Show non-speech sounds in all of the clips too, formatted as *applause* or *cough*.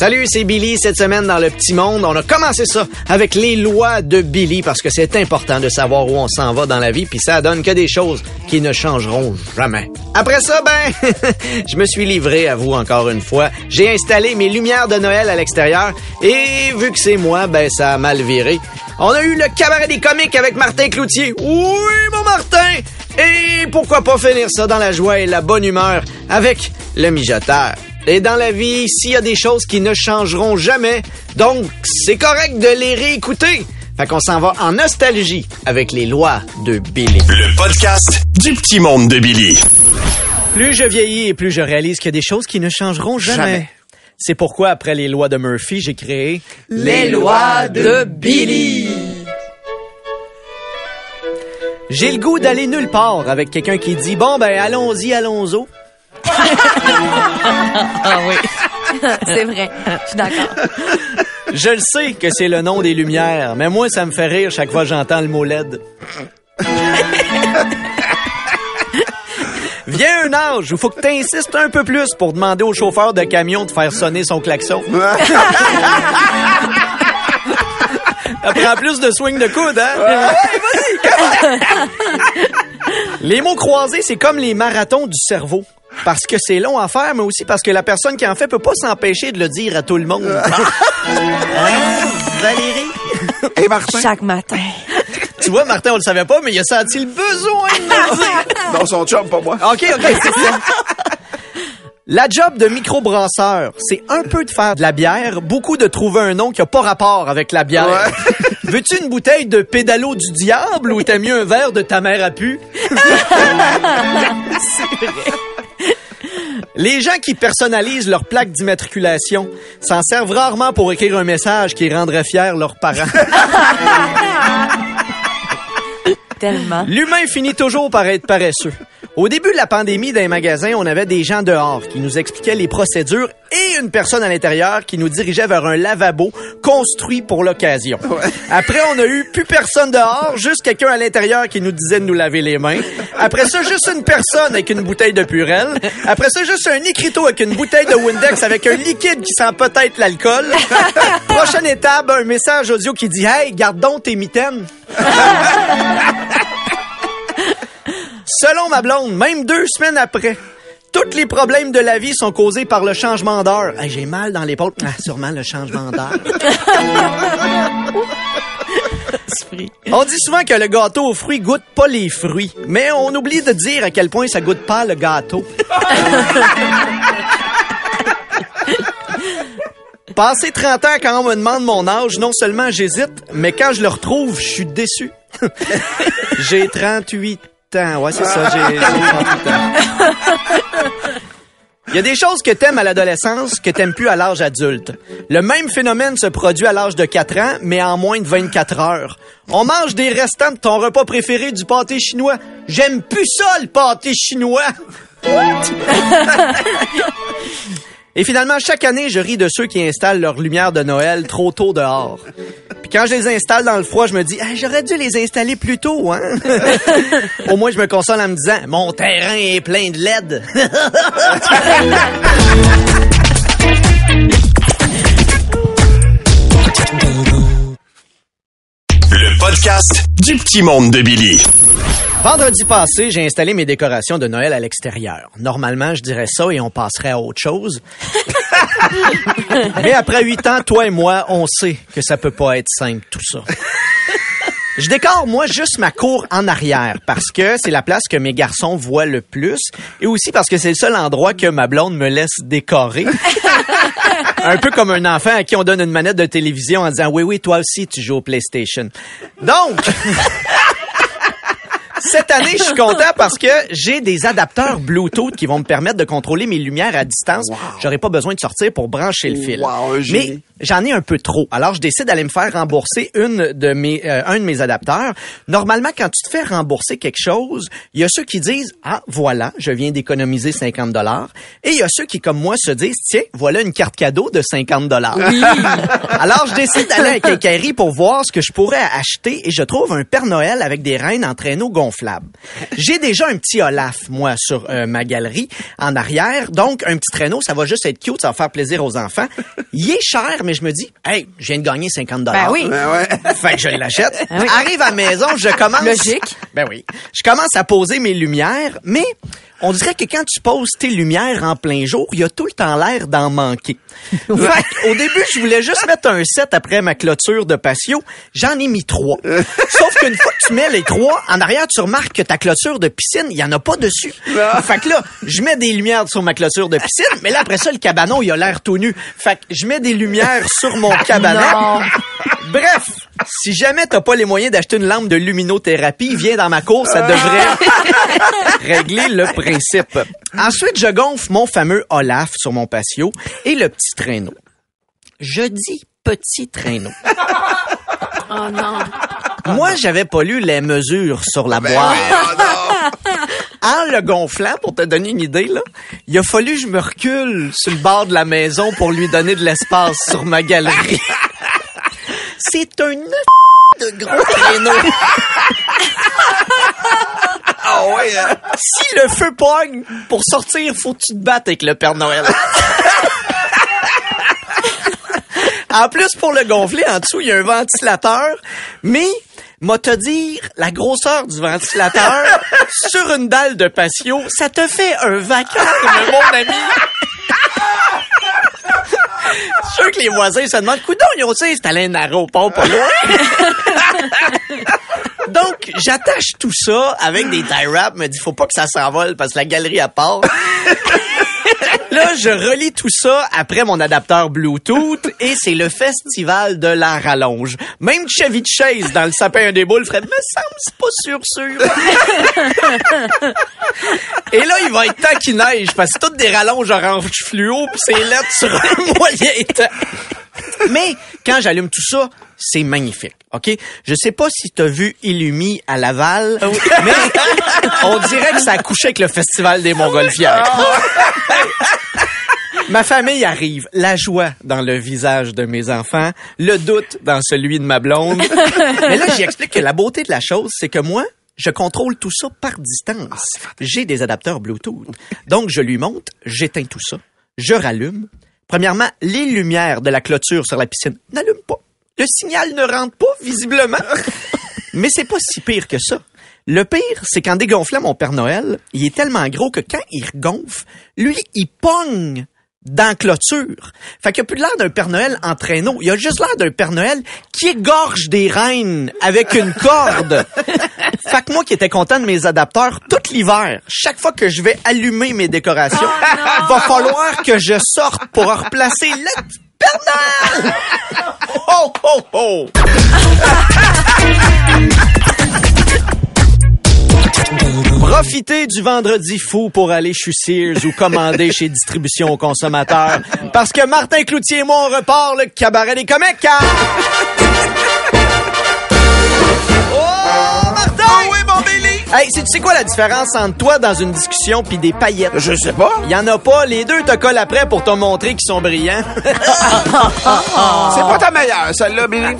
Salut, c'est Billy. Cette semaine dans le petit monde, on a commencé ça avec les lois de Billy parce que c'est important de savoir où on s'en va dans la vie, puis ça donne que des choses qui ne changeront jamais. Après ça, ben, *laughs* je me suis livré à vous encore une fois. J'ai installé mes lumières de Noël à l'extérieur et vu que c'est moi, ben ça a mal viré. On a eu le cabaret des comiques avec Martin Cloutier. Oui, mon Martin! Et pourquoi pas finir ça dans la joie et la bonne humeur avec le mijoteur. Et dans la vie, s'il y a des choses qui ne changeront jamais, donc c'est correct de les réécouter. Fait qu'on s'en va en nostalgie avec les lois de Billy. Le podcast du petit monde de Billy. Plus je vieillis et plus je réalise qu'il y a des choses qui ne changeront jamais. Jamais. C'est pourquoi, après les lois de Murphy, j'ai créé Les lois de Billy. J'ai le goût d'aller nulle part avec quelqu'un qui dit bon ben allons-y, allons-y. Ah oui. C'est vrai. Je suis d'accord. Je le sais que c'est le nom des lumières, mais moi ça me fait rire chaque fois que j'entends le mot LED. Vient un âge où faut que t'insistes un peu plus pour demander au chauffeur de camion de faire sonner son klaxon. Ça prend plus de swing de coude, hein? Les mots croisés, c'est comme les marathons du cerveau. Parce que c'est long à faire, mais aussi parce que la personne qui en fait peut pas s'empêcher de le dire à tout le monde. *laughs* Hein, Valérie? Et Martin, Chaque matin. Tu vois, Martin, on le savait pas, mais il a senti le besoin de le dire. *laughs* dans son chum, pas moi. OK, OK, c'est ça. La job de microbrasseur, c'est un peu de faire de la bière, beaucoup de trouver un nom qui a pas rapport avec la bière. Ouais. *laughs* Veux-tu une bouteille de pédalo du diable ou t'aimes mieux un verre de ta mère à pu? C'est vrai. Les gens qui personnalisent leur plaque d'immatriculation s'en servent rarement pour écrire un message qui rendrait fiers leurs parents. *laughs* Tellement. L'humain finit toujours par être paresseux. Au début de la pandémie dans les magasins, on avait des gens dehors qui nous expliquaient les procédures et une personne à l'intérieur qui nous dirigeait vers un lavabo construit pour l'occasion. Après, on a eu plus personne dehors, juste quelqu'un à l'intérieur qui nous disait de nous laver les mains. Après ça, juste une personne avec une bouteille de Purel. Après ça, juste un écriteau avec une bouteille de Windex avec un liquide qui sent peut-être l'alcool. Prochaine étape, un message audio qui dit « Hey, garde donc tes mitaines ». Selon ma blonde, même deux semaines après, tous les problèmes de la vie sont causés par le changement d'heure. Hey, J'ai mal dans l'épaule. Ah, sûrement le changement d'heure. *laughs* On dit souvent que le gâteau aux fruits goûte pas les fruits, mais on oublie de dire à quel point ça goûte pas le gâteau. *laughs* Passé 30 ans, quand on me demande mon âge, non seulement j'hésite, mais quand je le retrouve, je suis déçu. *laughs* j'ai 38 Ouais, c'est ça, j'ai j'ai 38 ans. Il y a des choses que t'aimes à l'adolescence que t'aimes plus à l'âge adulte. Le même phénomène se produit à l'âge de 4 ans, mais en moins de 24 heures. On mange des restants de ton repas préféré du pâté chinois. J'aime plus ça, le pâté chinois. *laughs* Et finalement, chaque année, je ris de ceux qui installent leurs lumières de Noël trop tôt dehors. Puis quand je les installe dans le froid, je me dis, j'aurais dû les installer plus tôt, hein? *laughs* Au moins, je me console en me disant, mon terrain est plein de LED. *laughs* Le podcast du petit monde de Billy. Vendredi passé, j'ai installé mes décorations de Noël à l'extérieur. Normalement, je dirais ça et on passerait à autre chose. *laughs* Mais après huit ans, toi et moi, on sait que ça peut pas être simple, tout ça. Je décore, moi, juste ma cour en arrière parce que c'est la place que mes garçons voient le plus et aussi parce que c'est le seul endroit que ma blonde me laisse décorer. un peu comme un enfant à qui on donne une manette de télévision en disant oui, oui, toi aussi, tu joues au PlayStation. Donc, cette année, je suis content parce que j'ai des adapteurs Bluetooth qui vont me permettre de contrôler mes lumières à distance. J'aurai pas besoin de sortir pour brancher le fil. Wow. Mais j'en ai un peu trop. Alors, je décide d'aller me faire rembourser une de mes, euh, un de mes adapteurs. Normalement, quand tu te fais rembourser quelque chose, il y a ceux qui disent, ah, voilà, je viens d'économiser 50 dollars. Et il y a ceux qui, comme moi, se disent, tiens, voilà une carte cadeau de 50 dollars. *laughs* Alors, je décide d'aller à Quincaillerie pour voir ce que je pourrais acheter et je trouve un Père Noël avec des reines en traîneau gonflable. J'ai déjà un petit Olaf, moi, sur euh, ma galerie en arrière. Donc, un petit traîneau, ça va juste être cute, ça va faire plaisir aux enfants. Il est cher, mais je me dis, hey, je viens de gagner 50 dollars. Ben oui. Ben ouais. Fait que je l'achète. Oui. Arrive à la maison, je commence. Logique. Ben oui. Je commence à poser mes lumières, mais on dirait que quand tu poses tes lumières en plein jour, il y a tout le temps l'air d'en manquer. *laughs* Fait que, au début, je voulais juste mettre un set après ma clôture de patio. J'en ai mis trois. *laughs* Sauf qu'une fois que tu mets les trois, en arrière, tu remarques que ta clôture de piscine, il y en a pas dessus. *laughs* Fait que là, je mets des lumières sur ma clôture de piscine, mais là, après ça, le cabanon, il a l'air tout nu. Fait que je mets des lumières sur mon cabanon. Bref, si jamais t'as pas les moyens d'acheter une lampe de luminothérapie, viens dans ma cour, ça devrait régler le principe. Ensuite, je gonfle mon fameux Olaf sur mon patio et le petit traîneau. Je dis petit traîneau. Oh non. Moi, j'avais pas lu les mesures sur la boîte. En le gonflant, pour te donner une idée, là, il a fallu que je me recule sur le bord de la maison pour lui donner de l'espace sur ma galerie. *laughs* C'est un *laughs* de gros traîneau. Ah? Si le feu pogne, pour sortir, faut que tu te battes avec le Père Noël. en plus, pour le gonfler, en dessous, il y a un ventilateur, mais m'a te dire, la grosseur du ventilateur sur une dalle de patio, ça te fait un vacarme, mon ami. Je suis sûr que les voisins se demandent, coudon, ils ont c'est allé un aéroport pas loin? Donc, j'attache tout ça avec des tie wraps. Me dit, faut pas que ça s'envole parce que la galerie à part. *laughs* Là, je relis tout ça après mon adapteur Bluetooth et c'est le festival de la rallonge. Même Chevy Chase dans le sapin des boules ferait, me semble, c'est pas sûr, sûr. *laughs* et là, il va être temps qu'il neige parce que c'est toutes des rallonges orange fluo puis c'est lettres sur un *laughs* moyen temps. Mais quand j'allume tout ça, c'est magnifique, OK? Je sais pas si tu as vu Illumi à Laval, mais on dirait que ça a couché avec le Festival des Montgolfières. *laughs* Ma famille arrive, la joie dans le visage de mes enfants, le doute dans celui de ma blonde. *laughs* Mais là, j'y explique que la beauté de la chose, c'est que moi, je contrôle tout ça par distance. J'ai des adapteurs Bluetooth. Donc, je lui monte, j'éteins tout ça, je rallume. Premièrement, les lumières de la clôture sur la piscine n'allument pas. Le signal ne rentre pas, visiblement. *laughs* Mais c'est pas si pire que ça. Le pire, c'est qu'en dégonflant mon Père Noël, il est tellement gros que quand il regonfle, lui, il pogne dans la clôture. Fait qu'il a plus l'air d'un Père Noël en traîneau. Il a juste l'air d'un Père Noël qui égorge des reines avec une corde. *laughs* fait que moi qui étais content de mes adapteurs, tout l'hiver, chaque fois que je vais allumer mes décorations, *laughs* va falloir que je sorte pour replacer le *laughs* Profitez du vendredi fou pour aller chez Sears ou commander chez Distribution aux consommateurs. Parce que Martin Cloutier et moi, on repart le cabaret des comiques. hein? *laughs* Oh, Martin! oui, Billy! Hey, sais- tu sais quoi la différence entre toi dans une discussion puis des paillettes? Je sais pas. Il y en a pas, les deux te collent après pour te montrer qu'ils sont brillants. *laughs* *laughs* C'est pas ta meilleure, celle-là, Billy.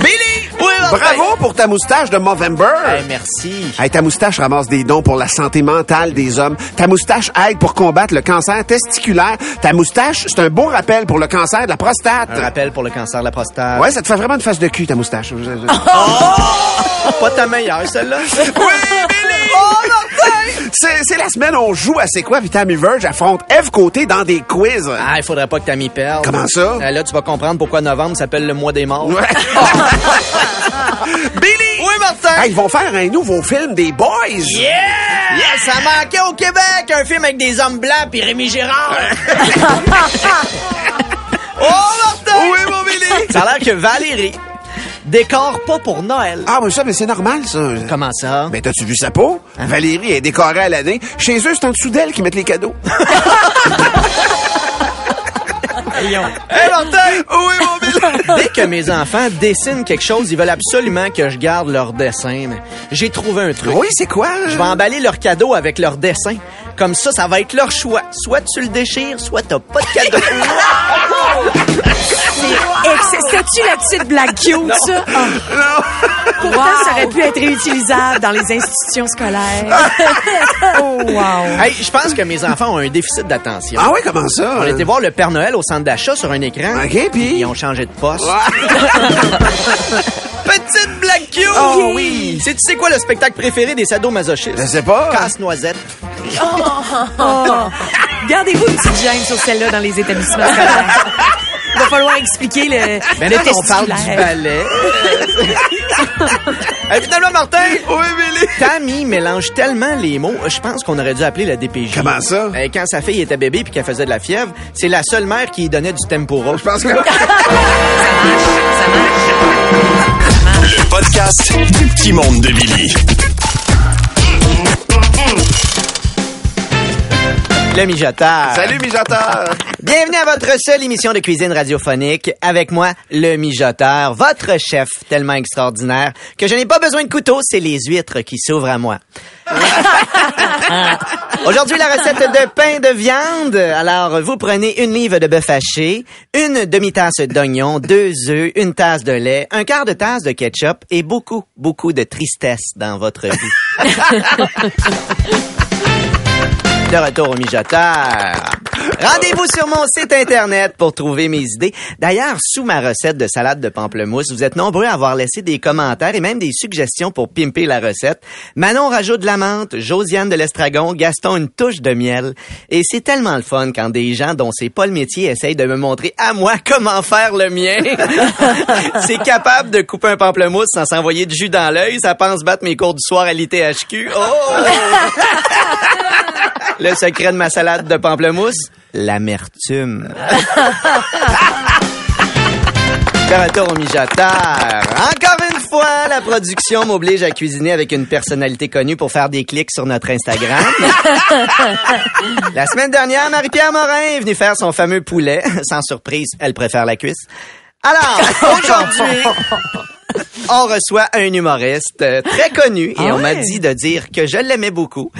Billy! Oui, Martin. Bravo pour ta moustache de Movember. Hey, merci. Hey, ta moustache ramasse des dons pour la santé mentale des hommes. Ta moustache aide pour combattre le cancer testiculaire. Ta moustache, c'est un beau rappel pour le cancer de la prostate. Un rappel pour le cancer de la prostate. Ouais, ça te fait vraiment une face de cul, ta moustache. *laughs* Pas ta meilleure, celle-là. oui, Billy! C'est, c'est la semaine où on joue à C'est quoi, puis Tammy Verge? Affronte Eve Côté dans des quiz. Ah, il faudrait pas que Tammy perde. Comment ça? Euh, là, tu vas comprendre pourquoi novembre s'appelle le mois des morts. Ouais. *laughs* Billy! Oui, Ah, ils vont faire un nouveau film des Boys. Yeah! Yeah! Ça manquait au Québec, un film avec des hommes blancs puis Rémi Gérard. *laughs* oh, Martin! Oui, mon Billy. Ça a l'air que Valérie décore pas pour Noël. Ah, mais ça, mais c'est normal, ça. Comment ça? Ben, t'as-tu vu sa peau? Valérie est décorée à l'année. Chez eux, c'est en dessous d'elle qu'ils mettent les cadeaux. *laughs* Hey, mon. Dès que mes enfants dessinent quelque chose, ils veulent absolument que je garde leur dessin. Mais j'ai trouvé un truc. Oui, c'est quoi? Je vais emballer leur cadeau avec leur dessin. Comme ça, ça va être leur choix. Soit tu le déchires, soit t'as pas de cadeau. *laughs* C'était-tu la petite blague cute, ça? Ah. Pourtant, ça aurait pu être réutilisable dans les institutions scolaires. *laughs* oh, wow. hey, je pense que mes enfants ont un déficit d'attention. Ah oui, comment ça? On était voir le Père Noël au centre d'achat sur un écran. OK, puis? Ils ont changé de poste. *laughs* Petite blague cute! Oh oui. C'est tu sais quoi le spectacle préféré des sadomasochistes? Je sais pas. Casse-noisette. Oh. *laughs* Gardez-vous une petite gêne sur celle-là dans les établissements scolaires. Il va falloir expliquer le, Ben le là, on parle du ballet. hey, *laughs* finalement, Martin! Oui, Billy. Tammy mélange tellement les mots, je pense qu'on aurait dû appeler la DPJ. Comment ça? Euh, quand sa fille était bébé puis qu'elle faisait de la fièvre, c'est la seule mère qui donnait du tempura. Je pense que... *laughs* Le podcast du petit monde de Billy. Le mijoteur. Salut, mijoteur. Bienvenue à votre seule émission de cuisine radiophonique. Avec moi, le mijoteur, votre chef tellement extraordinaire que je n'ai pas besoin de couteau, c'est les huîtres qui s'ouvrent à moi. *laughs* Aujourd'hui, la recette de pain de viande. Alors, vous prenez une livre de bœuf haché, une demi-tasse d'oignon, deux œufs, une tasse de lait, un quart de tasse de ketchup et beaucoup, beaucoup de tristesse dans votre vie. *laughs* De retour au mijoteur. Rendez-vous sur mon site internet pour trouver mes idées. D'ailleurs, sous ma recette de salade de pamplemousse, vous êtes nombreux à avoir laissé des commentaires et même des suggestions pour pimper la recette. Manon rajoute de la menthe, Josiane de l'estragon, Gaston une touche de miel. Et c'est tellement le fun quand des gens dont c'est pas le métier essayent de me montrer à moi comment faire le mien. *laughs* c'est capable de couper un pamplemousse sans s'envoyer de jus dans l'œil. Ça pense battre mes cours du soir à l'ITHQ. Oh! Le secret de ma salade de pamplemousse, l'amertume. *laughs* De retour au mijoteur. Encore une fois, la production m'oblige à cuisiner avec une personnalité connue pour faire des clics sur notre Instagram. *laughs* la semaine dernière, Marie-Pierre Morin est venue faire son fameux poulet. Sans surprise, elle préfère la cuisse. Alors, *laughs* aujourd'hui, on reçoit un humoriste euh, très connu et on m'a dit de dire que je l'aimais beaucoup.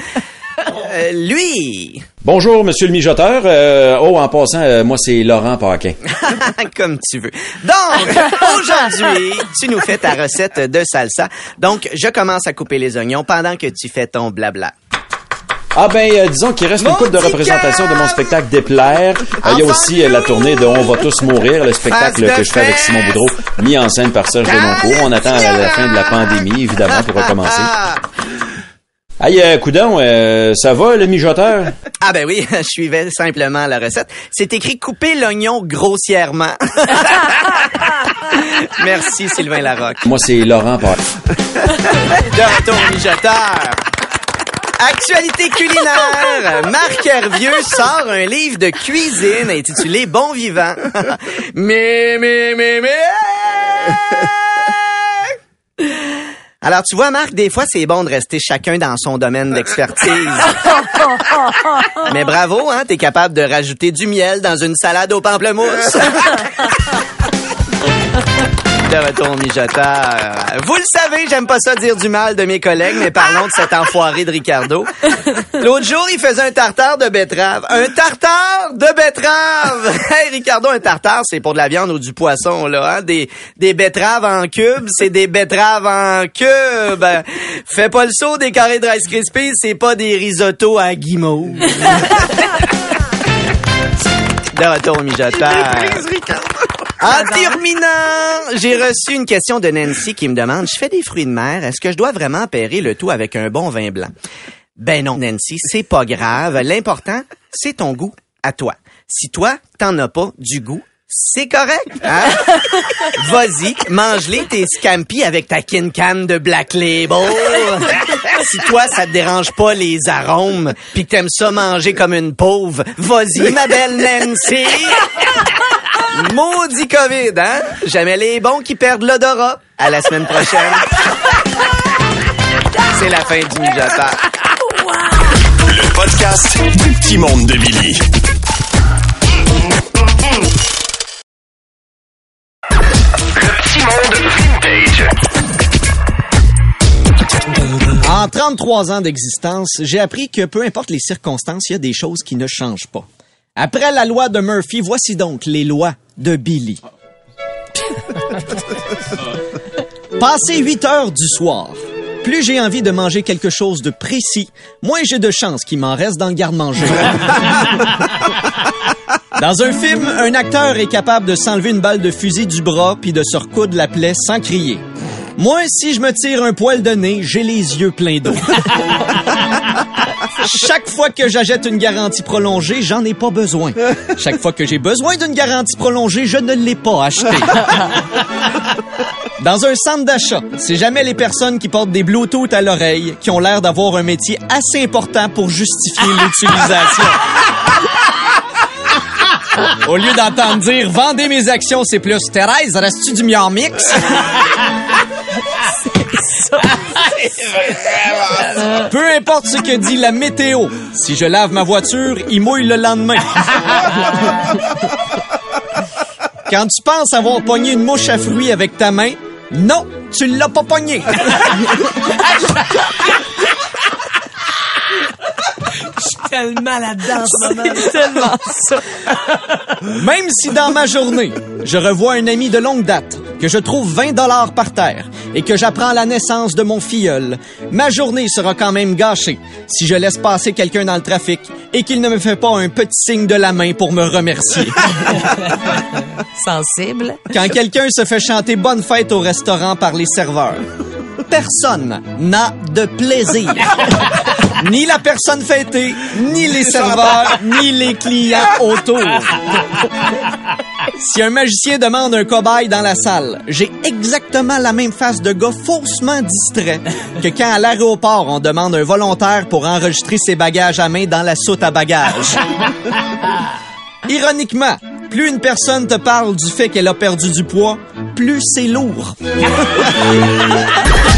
Euh, lui, Bonjour, monsieur le mijoteur. Euh, oh, en passant, euh, moi, c'est Laurent Paquin. *laughs* comme tu veux. Donc, *laughs* aujourd'hui, tu nous fais ta recette de salsa. Donc, je commence à couper les oignons pendant que tu fais ton blabla. Ah ben, euh, disons qu'il reste une coupe de Mon représentation de mon spectacle Déplaire. Euh, Il y a aussi euh, la tournée de On va tous mourir, le spectacle que je fais avec! Simon Boudreau, mis en scène par Serge Denoncourt. On attend la, la fin de la pandémie, évidemment, pour recommencer. Ah, Aïe, euh, coudon, euh, ça va, le mijoteur? *laughs* ah ben oui, *laughs* je suivais simplement la recette. C'est écrit couper l'oignon grossièrement. *laughs* Merci Sylvain Larocque. Moi, c'est Laurent Paquin. De au mijoteur. Actualité culinaire. Marc Hervieux sort un livre de cuisine intitulé Bon vivant. mais, mais, mais, mais... Alors, tu vois, Marc, des fois, c'est bon de rester chacun dans son domaine d'expertise. *laughs* Mais bravo, hein, t'es capable de rajouter du miel dans une salade au pamplemousse. *laughs* De retour au mijoteur. Vous le savez, j'aime pas ça dire du mal de mes collègues, mais parlons de cet enfoiré de Ricardo. L'autre jour, il faisait un tartare de betterave. Un tartare de betterave! *laughs* Hey, Ricardo, un tartare, c'est pour de la viande ou du poisson, là, hein? Des, des betteraves en cubes, c'est des betteraves en cubes. Fais pas le saut des carrés de Rice Krispies, c'est pas des risottos à guimauve. *laughs* De retour au mijoteur. En terminant, j'ai reçu une question de Nancy qui me demande, je fais des fruits de mer, est-ce que je dois vraiment pairer le tout avec un bon vin blanc? Ben non, Nancy, c'est pas grave. L'important, c'est ton goût à toi. Si toi, t'en as pas du goût, c'est correct. Hein? *laughs* Vas-y, mange-les tes scampi avec ta kin can de Black Label. si toi, ça te dérange pas les arômes, puis que t'aimes ça manger comme une pauvre, vas-y, ma belle Nancy. *laughs* Maudit COVID, hein? Jamais les bons qui perdent l'odorat. À la semaine prochaine. C'est la fin du Mijata. Le podcast du petit monde de Billy. Le petit monde vintage. En 33 ans d'existence, j'ai appris que peu importe les circonstances, il y a des choses qui ne changent pas. Après la loi de Murphy, voici donc les lois de Billy. *laughs* Passé 8 heures du soir, plus j'ai envie de manger quelque chose de précis, moins j'ai de chances qu'il m'en reste dans le garde-manger. *laughs* Dans un film, un acteur est capable de s'enlever une balle de fusil du bras puis de se recoudre la plaie sans crier. Moi, si je me tire un poil de nez, j'ai les yeux pleins d'eau. *laughs* Chaque fois que j'achète une garantie prolongée, j'en ai pas besoin. Chaque fois que j'ai besoin d'une garantie prolongée, je ne l'ai pas achetée. Dans un centre d'achat, c'est jamais les personnes qui portent des Bluetooth à l'oreille qui ont l'air d'avoir un métier assez important pour justifier *laughs* l'utilisation. Au lieu d'entendre dire vendez mes actions, c'est plus Thérèse, reste-tu du Miam Mix? Peu importe ce que dit la météo, si je lave ma voiture, il mouille le lendemain. Quand tu penses avoir pogné une mouche à fruits avec ta main, non, tu l'as pas pogné. Tellement là-dedans en ce moment. Tellement ça. Même si dans ma journée, je revois un ami de longue date, que je trouve 20 dollars par terre et que j'apprends la naissance de mon filleul, ma journée sera quand même gâchée si je laisse passer quelqu'un dans le trafic et qu'il ne me fait pas un petit signe de la main pour me remercier. *laughs* Sensible. Quand quelqu'un se fait chanter bonne fête au restaurant par les serveurs, personne n'a de plaisir. *laughs* Ni la personne fêtée, ni les serveurs, ni les clients autour. *laughs* *laughs* Si un magicien demande un cobaye dans la salle, j'ai exactement la même face de gars faussement distrait que quand à l'aéroport on demande un volontaire pour enregistrer ses bagages à main dans la soute à bagages. *laughs* Ironiquement, plus une personne te parle du fait qu'elle a perdu du poids, plus c'est lourd. *laughs*